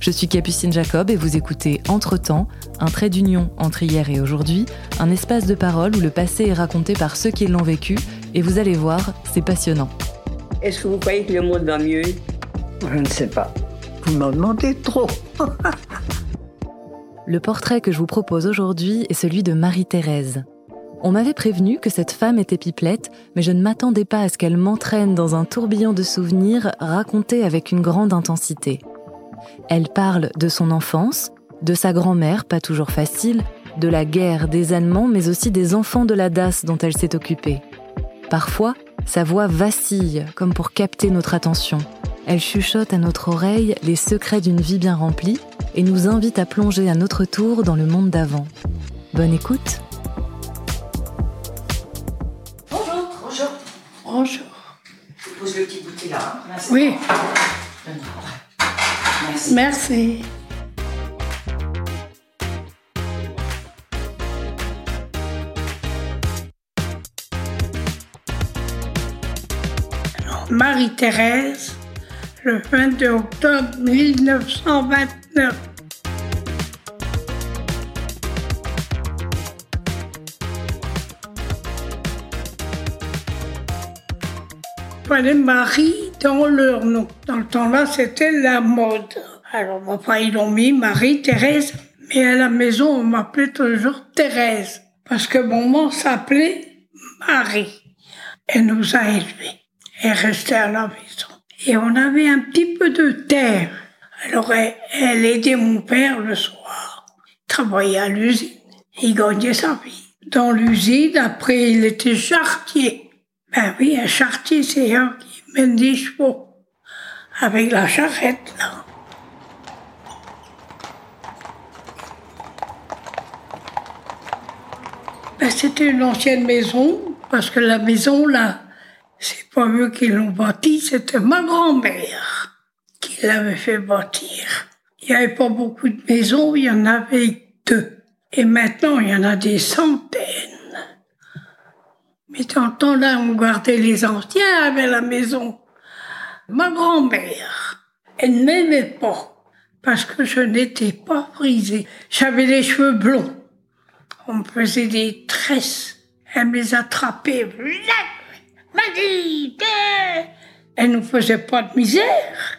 Je suis Capucine Jacob et vous écoutez Entre-temps, un trait d'union entre hier et aujourd'hui, un espace de parole où le passé est raconté par ceux qui l'ont vécu, et vous allez voir, c'est passionnant. Est-ce que vous croyez que le monde va mieux? Je ne sais pas. Vous m'en demandez trop. Le portrait que je vous propose aujourd'hui est celui de Marie-Thérèse. On m'avait prévenu que cette femme était pipelette, mais je ne m'attendais pas à ce qu'elle m'entraîne dans un tourbillon de souvenirs racontés avec une grande intensité. Elle parle de son enfance, de sa grand-mère, pas toujours facile, de la guerre, des Allemands, mais aussi des enfants de la DAS dont elle s'est occupée. Parfois, sa voix vacille, comme pour capter notre attention. Elle chuchote à notre oreille les secrets d'une vie bien remplie et nous invite à plonger à notre tour dans le monde d'avant. Bonne écoute Bonjour. Bonjour. Je pose le petit goûter là. hein. Merci. Oui, Merci. merci. Marie-Thérèse, le 22 octobre 1929. fallait Marie dans leur nom. Dans le temps-là, c'était la mode. Alors, enfin, ils l'ont mis Marie-Thérèse, mais à la maison, on m'appelait toujours Thérèse, parce que maman s'appelait Marie. Elle nous a élevés. Elle restait à la maison. Et on avait un petit peu de terre. Alors, elle, elle aidait mon père le soir. Il travaillait à l'usine. Il gagnait sa vie. Dans l'usine, après, il était charretier. Ben oui, un charretier, c'est un qui mène des. Avec la charrette, là. Ben, c'était une ancienne maison, parce que la maison, là, c'est pas eux qui l'ont bâtie, c'était ma grand-mère qui l'avait fait bâtir. Il n'y avait pas beaucoup de maisons, il y en avait deux. Et maintenant, il y en a des centaines. Mais dans le temps-là, on gardait les anciens avec la maison. Ma grand-mère, elle ne m'aimait pas parce que je n'étais pas frisée. J'avais les cheveux blonds. On me faisait des tresses. Elle me les attrapait. Elle nous faisait pas de misère.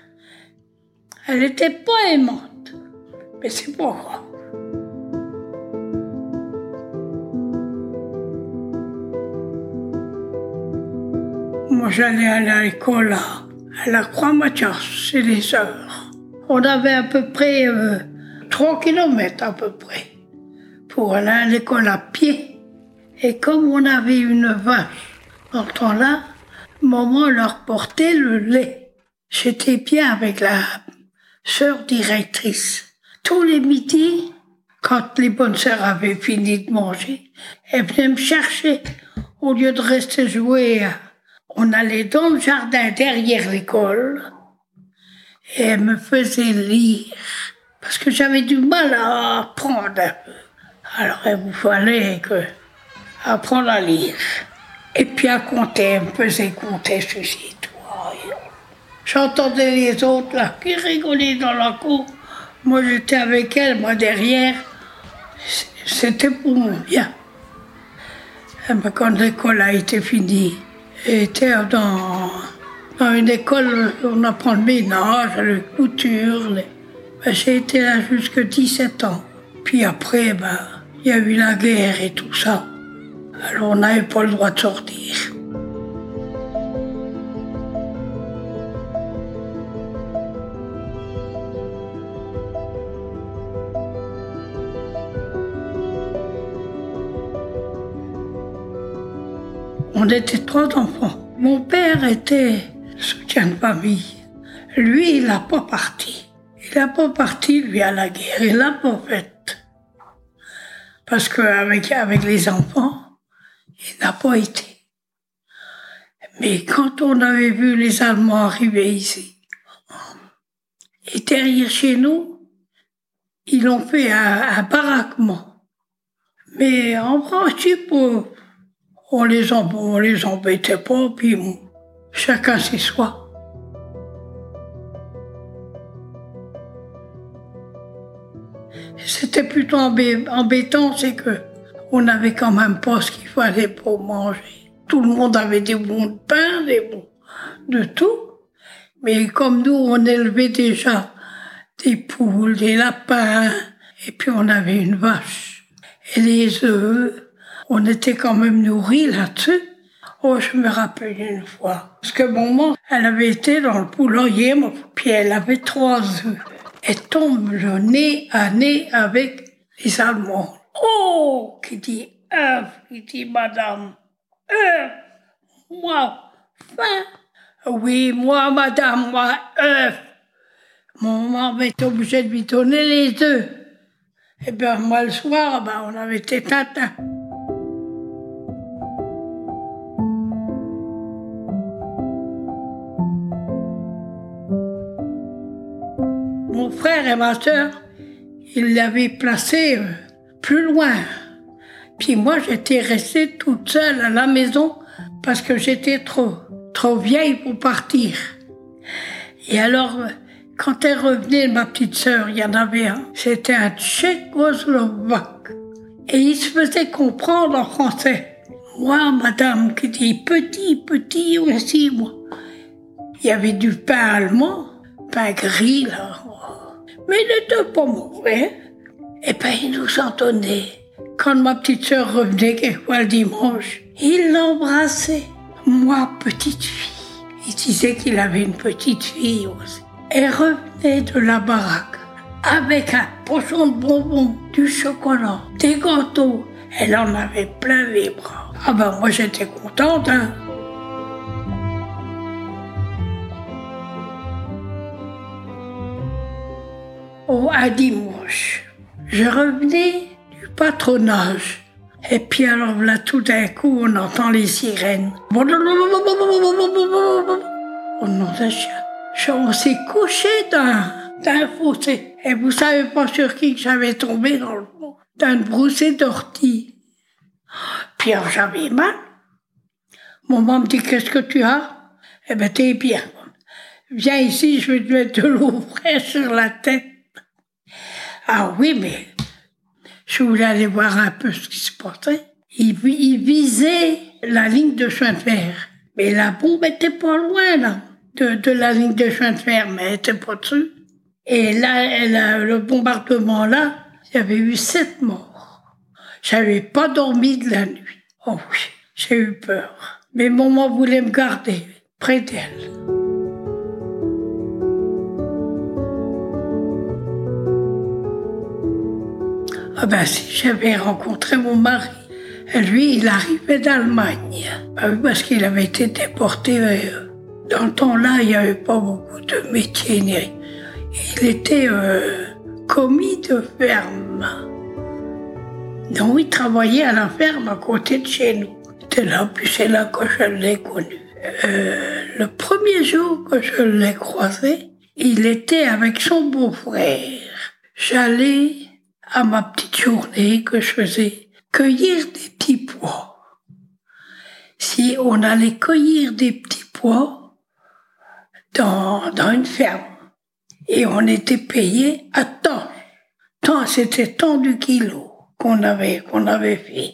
Elle était pas aimante. Mais c'est pas j'allais à l'école à, à la Croix-Mathias, chez les sœurs. On avait à peu près euh, 3 kilomètres à peu près pour aller à l'école à pied. Et comme on avait une vache dans ce temps-là, maman leur portait le lait. J'étais bien avec la sœur directrice. Tous les midis, quand les bonnes sœurs avaient fini de manger, elles venaient me chercher. Au lieu de rester jouer, on allait dans le jardin derrière l'école et elles me faisaient lire. Parce que j'avais du mal à apprendre un peu. Alors il vous fallait que apprendre à lire. Et puis à compter, elle me faisait compter ceci, toi. J'entendais les autres qui rigolaient dans la cour. Moi j'étais avec elle, moi derrière. C'était pour mon bien. Quand l'école a été finie, j'étais dans, dans une école on apprend le ménage, la couture. les- ben, J'ai été là jusqu'à 17 ans. Puis après, ben, il y a eu la guerre et tout ça. Alors on n'avait pas le droit de sortir. On était trois enfants. Mon père était soutien de famille. Lui, il n'a pas parti. Il n'a pas parti, lui, à la guerre. Il l'a pas faite. Parce qu'avec avec les enfants, il n'a pas été. Mais quand on avait vu les Allemands arriver ici, et derrière chez nous, ils ont fait un, baraquement. Mais en principe, on les, on les embêtait pas, puis chacun ses soi. C'était plutôt embêtant, c'est que on n'avait quand même pas ce qu'il fallait pour manger. Tout le monde avait des bons de pain, des bons de tout. Mais comme nous, on élevait déjà des poules, des lapins, et puis on avait une vache. Et les œufs, on était quand même nourris là-dessus. Oh, je me rappelle une fois. Parce que maman, elle avait été dans le poulailler, puis elle avait trois œufs. Elle tombe le nez à nez avec les Allemands. Oh, qui dit œuf, qui dit madame, œuf, moi, faim. Oui, moi, madame, moi, œuf. Mon maman était obligée de lui donner les œufs. Et eh bien, moi, le soir, ben, on avait été tatin. Mon frère et ma soeur, ils l'avaient placé euh, plus loin. Puis moi, j'étais restée toute seule à la maison parce que j'étais trop, trop vieille pour partir. Et alors, quand elle revenait, ma petite sœur, il y en avait un, c'était un tchécoslovaque. Et il se faisait comprendre en français. Moi, madame, qui dit petit, petit aussi, moi. Il y avait du pain allemand, gris, là. Mais il n'était pas mauvais. Et ben, il nous entendait. Quand ma petite sœur revenait quelquefois le dimanche, il l'embrassait. Moi, petite fille. Il disait qu'il avait une petite fille aussi. Elle revenait de la baraque avec un pochon de bonbons, du chocolat, des gâteaux. Elle en avait plein les bras. Ah ben moi j'étais contente, hein. Un dimanche, je revenais du patronage. Et puis alors là, tout d'un coup, on entend les sirènes. On s'est couché d'un fossé. Et vous savez pas sur qui j'avais tombé dans le fond. D'un broussé d'ortie. Puis j'avais mal. Mon maman me dit, qu'est-ce que tu as? Eh ben, t'es bien. Viens ici, je vais te mettre de l'eau fraîche sur la tête. Ah oui, mais je voulais aller voir un peu ce qui se passait. Il, visait la ligne de chemin de fer. Mais la bombe était pas loin, là, de, la ligne de chemin de fer, mais elle était pas dessus. Et là, le bombardement, là, il y avait eu sept morts. J'avais pas dormi de la nuit. Oh oui, j'ai eu peur. Mais maman voulait me garder près d'elle. Ah ben si j'avais rencontré mon mari, lui, il arrivait d'Allemagne. Ah parce qu'il avait été déporté. Euh, dans le temps-là, il n'y avait pas beaucoup de métiers. Il était euh, commis de ferme. Donc il travaillait à la ferme à côté de chez nous. C'était là, puis c'est là que je l'ai connu. Euh, le premier jour que je l'ai croisé, il était avec son beau-frère. J'allais à ma petite journée que je faisais cueillir des petits pois. Si on allait cueillir des petits pois dans, dans une ferme et on était payé à temps. Tant, c'était tant du kilo qu'on avait, qu'on avait fait.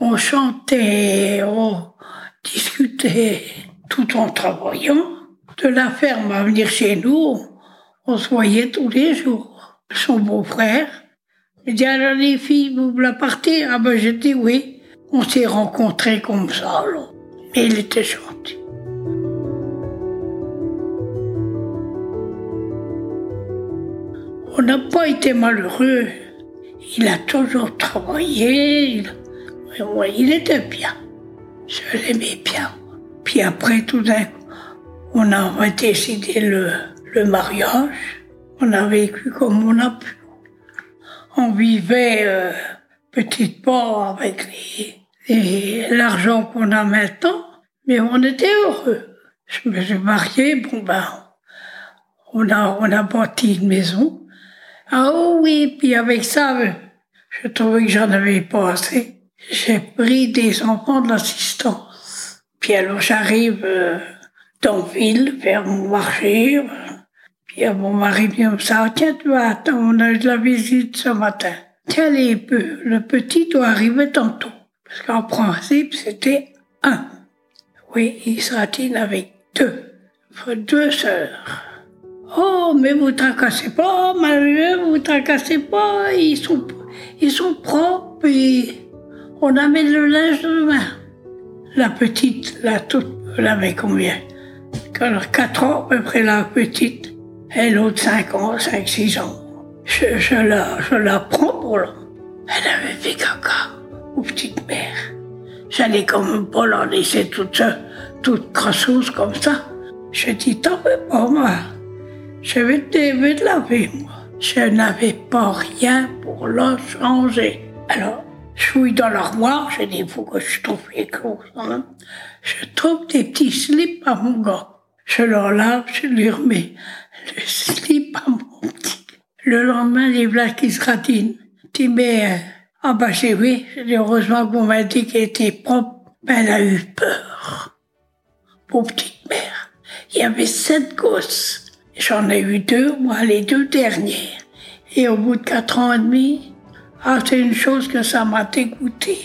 On chantait, on discutait tout en travaillant. De la ferme à venir chez nous, on se voyait tous les jours. Son beau-frère, il dit alors les filles, vous voulez partir Ah ben j'ai dit oui. On s'est rencontrés comme ça, là. Mais il était gentil. On n'a pas été malheureux. Il a toujours travaillé. Il, était bien. Je l'aimais bien. Puis après, tout d'un coup, on a décidé le, le mariage. On a vécu comme on a pu on vivait euh, petit pas avec l'argent qu'on a maintenant, mais on était heureux. Je me suis marié, bon ben, on a, on a bâti une maison. Ah oui, puis avec ça, je trouvais que j'en avais pas assez. J'ai pris des enfants de l'assistance. Puis alors j'arrive euh, dans ville, vers mon marché. Euh, puis mon mari vient me dire, tiens, tu vas attendre, on a eu de la visite ce matin. Tiens, les, le petit doit arriver tantôt. Parce qu'en principe, c'était un. Oui, Israël avec deux. Deux sœurs. Oh, mais vous tracassez pas, malheureux, vous tracassez pas, ils sont, ils sont propres et on amène le linge demain. La petite, la toute, elle avait combien? A 4 ans à peu près la petite, et l'autre 5 ans, 5, 6 ans. Je, je, la, je la prends pour là. Elle avait fait caca aux petites mères. J'allais quand même pas la laisser toute toute crasseuse comme ça. Je dis, t'en veux pas, moi. Je vais te laver, moi. Je n'avais pas rien pour la changer. Alors, je suis dans l'armoire, je dis, il faut que je trouve les choses. Hein. Je trouve des petits slips à mon gars. Je leur lave, je lui remets slip à mon petit. Le lendemain, les blagues qui se ratinent. Tu mets, euh, ah bah c'est oui, heureusement qu'on m'a dit qu'elle était propre. Ben, elle a eu peur. Pour petite mère. Il y avait sept gosses. J'en ai eu deux, moi, les deux derniers. Et au bout de quatre ans et demi, ah, c'est une chose que ça m'a dégoûté.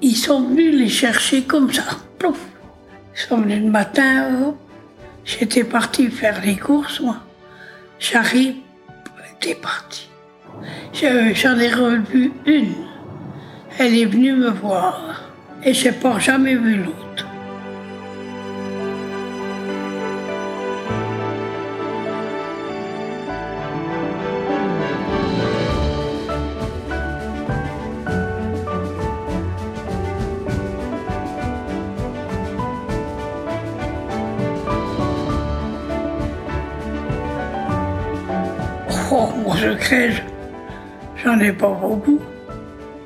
Ils sont venus les chercher comme ça. Ils sont venus le matin, J'étais parti faire les courses, moi. J'arrive, j'étais parti. J'en ai revu une. Elle est venue me voir. Et je n'ai pas jamais vu l'autre. Mon secret, j'en ai pas beaucoup.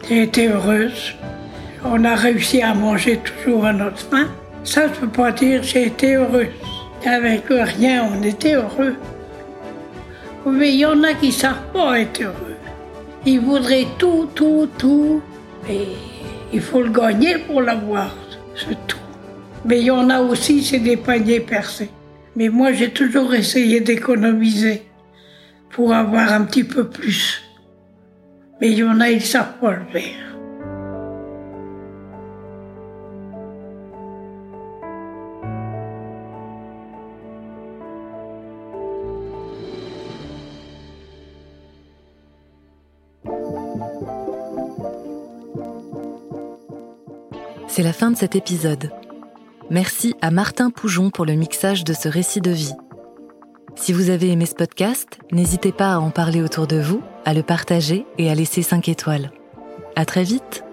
J'ai été heureuse. On a réussi à manger toujours à notre faim. Ça, je peux pas dire j'ai été heureuse. Avec rien, on était heureux. Mais il y en a qui savent pas être heureux. Ils voudraient tout, tout, tout. Et il faut le gagner pour l'avoir, c'est tout. Mais il y en a aussi, c'est des paniers percés. Mais moi, j'ai toujours essayé d'économiser pour avoir un petit peu plus. Mais il y en a, ils ne savent pas le faire. C'est la fin de cet épisode. Merci à Martin Poujon pour le mixage de ce récit de vie. Si vous avez aimé ce podcast, n'hésitez pas à en parler autour de vous, à le partager et à laisser 5 étoiles. À très vite!